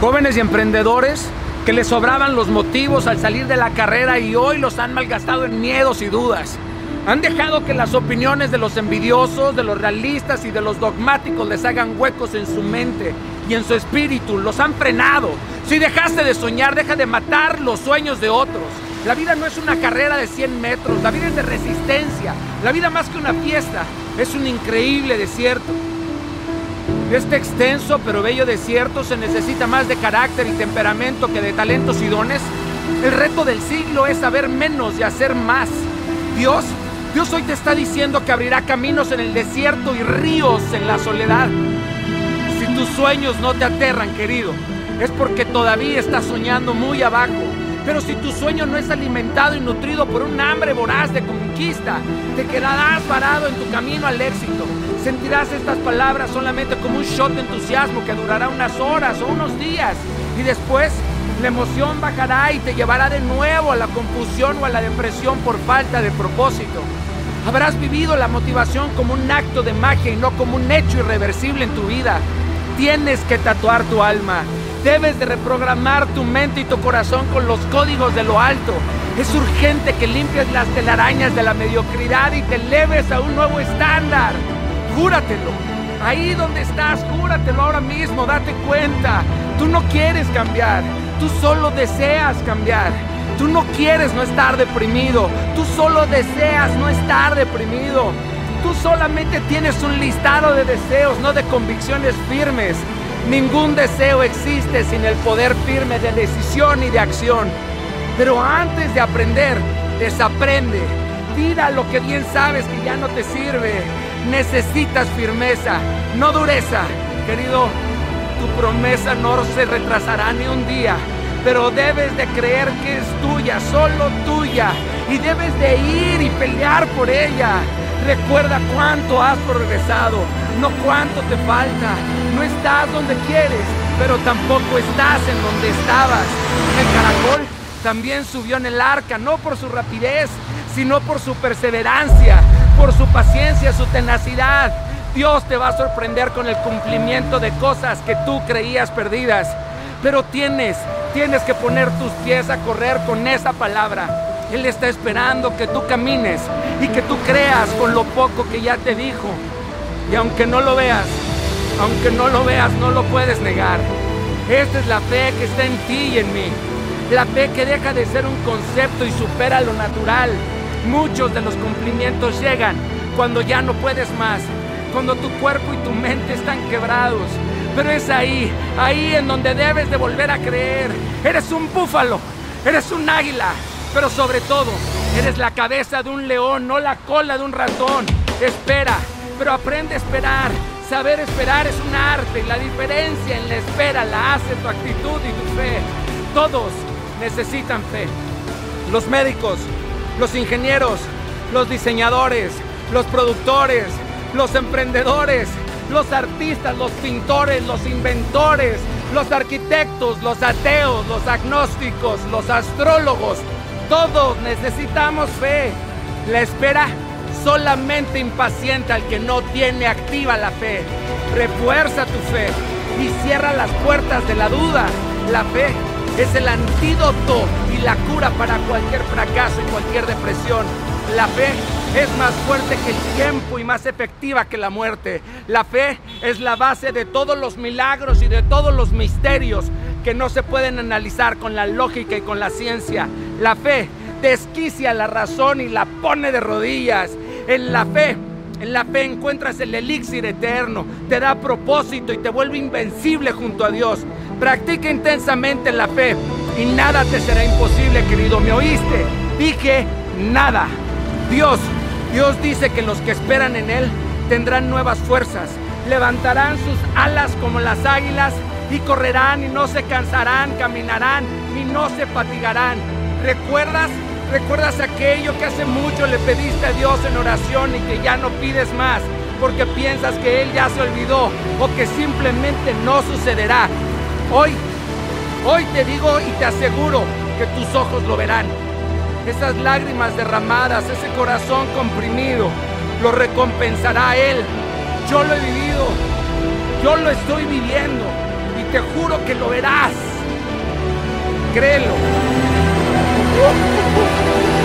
Jóvenes y emprendedores que les sobraban los motivos al salir de la carrera y hoy los han malgastado en miedos y dudas. Han dejado que las opiniones de los envidiosos, de los realistas y de los dogmáticos les hagan huecos en su mente y en su espíritu. Los han frenado. Si dejaste de soñar, deja de matar los sueños de otros. La vida no es una carrera de 100 metros, la vida es de resistencia. La vida más que una fiesta es un increíble desierto. Este extenso pero bello desierto se necesita más de carácter y temperamento que de talentos y dones. El reto del siglo es saber menos y hacer más. Dios, Dios hoy te está diciendo que abrirá caminos en el desierto y ríos en la soledad. Si tus sueños no te aterran, querido, es porque todavía estás soñando muy abajo. Pero si tu sueño no es alimentado y nutrido por un hambre voraz de conquista, te quedarás parado en tu camino al éxito. Sentirás estas palabras solamente como un shot de entusiasmo que durará unas horas o unos días. Y después la emoción bajará y te llevará de nuevo a la confusión o a la depresión por falta de propósito. Habrás vivido la motivación como un acto de magia y no como un hecho irreversible en tu vida. Tienes que tatuar tu alma. Debes de reprogramar tu mente y tu corazón con los códigos de lo alto. Es urgente que limpies las telarañas de la mediocridad y te eleves a un nuevo estándar. Júratelo. Ahí donde estás, júratelo ahora mismo, date cuenta. Tú no quieres cambiar, tú solo deseas cambiar. Tú no quieres no estar deprimido, tú solo deseas no estar deprimido. Tú solamente tienes un listado de deseos, no de convicciones firmes. Ningún deseo existe sin el poder firme de decisión y de acción. Pero antes de aprender, desaprende. Tira lo que bien sabes que ya no te sirve. Necesitas firmeza, no dureza. Querido, tu promesa no se retrasará ni un día. Pero debes de creer que es tuya, solo tuya. Y debes de ir y pelear por ella. Recuerda cuánto has progresado, no cuánto te falta. No estás donde quieres, pero tampoco estás en donde estabas. El caracol también subió en el arca, no por su rapidez, sino por su perseverancia, por su paciencia, su tenacidad. Dios te va a sorprender con el cumplimiento de cosas que tú creías perdidas. Pero tienes, tienes que poner tus pies a correr con esa palabra. Él está esperando que tú camines y que tú creas con lo poco que ya te dijo. Y aunque no lo veas, aunque no lo veas, no lo puedes negar. Esta es la fe que está en ti y en mí. La fe que deja de ser un concepto y supera lo natural. Muchos de los cumplimientos llegan cuando ya no puedes más, cuando tu cuerpo y tu mente están quebrados. Pero es ahí, ahí en donde debes de volver a creer. Eres un búfalo, eres un águila, pero sobre todo, eres la cabeza de un león, no la cola de un ratón. Espera, pero aprende a esperar. Saber esperar es un arte y la diferencia en la espera la hace tu actitud y tu fe. Todos necesitan fe. Los médicos, los ingenieros, los diseñadores, los productores, los emprendedores, los artistas, los pintores, los inventores, los arquitectos, los ateos, los agnósticos, los astrólogos. Todos necesitamos fe. La espera solamente impacienta al que no tiene activa la fe. Refuerza tu fe y cierra las puertas de la duda. La fe es el antídoto y la cura para cualquier fracaso y cualquier depresión. La fe es más fuerte que el tiempo y más efectiva que la muerte. La fe es la base de todos los milagros y de todos los misterios que no se pueden analizar con la lógica y con la ciencia. La fe desquicia la razón y la pone de rodillas. En la fe, en la fe encuentras el elixir eterno, te da propósito y te vuelve invencible junto a Dios. Practica intensamente la fe y nada te será imposible, querido. ¿Me oíste? Dije nada. Dios, Dios dice que los que esperan en Él tendrán nuevas fuerzas, levantarán sus alas como las águilas y correrán y no se cansarán, caminarán y no se fatigarán. ¿Recuerdas? ¿Recuerdas aquello que hace mucho le pediste a Dios en oración y que ya no pides más porque piensas que Él ya se olvidó o que simplemente no sucederá? Hoy, hoy te digo y te aseguro que tus ojos lo verán. Esas lágrimas derramadas, ese corazón comprimido, lo recompensará Él. Yo lo he vivido, yo lo estoy viviendo y te juro que lo verás. Créelo. Oh,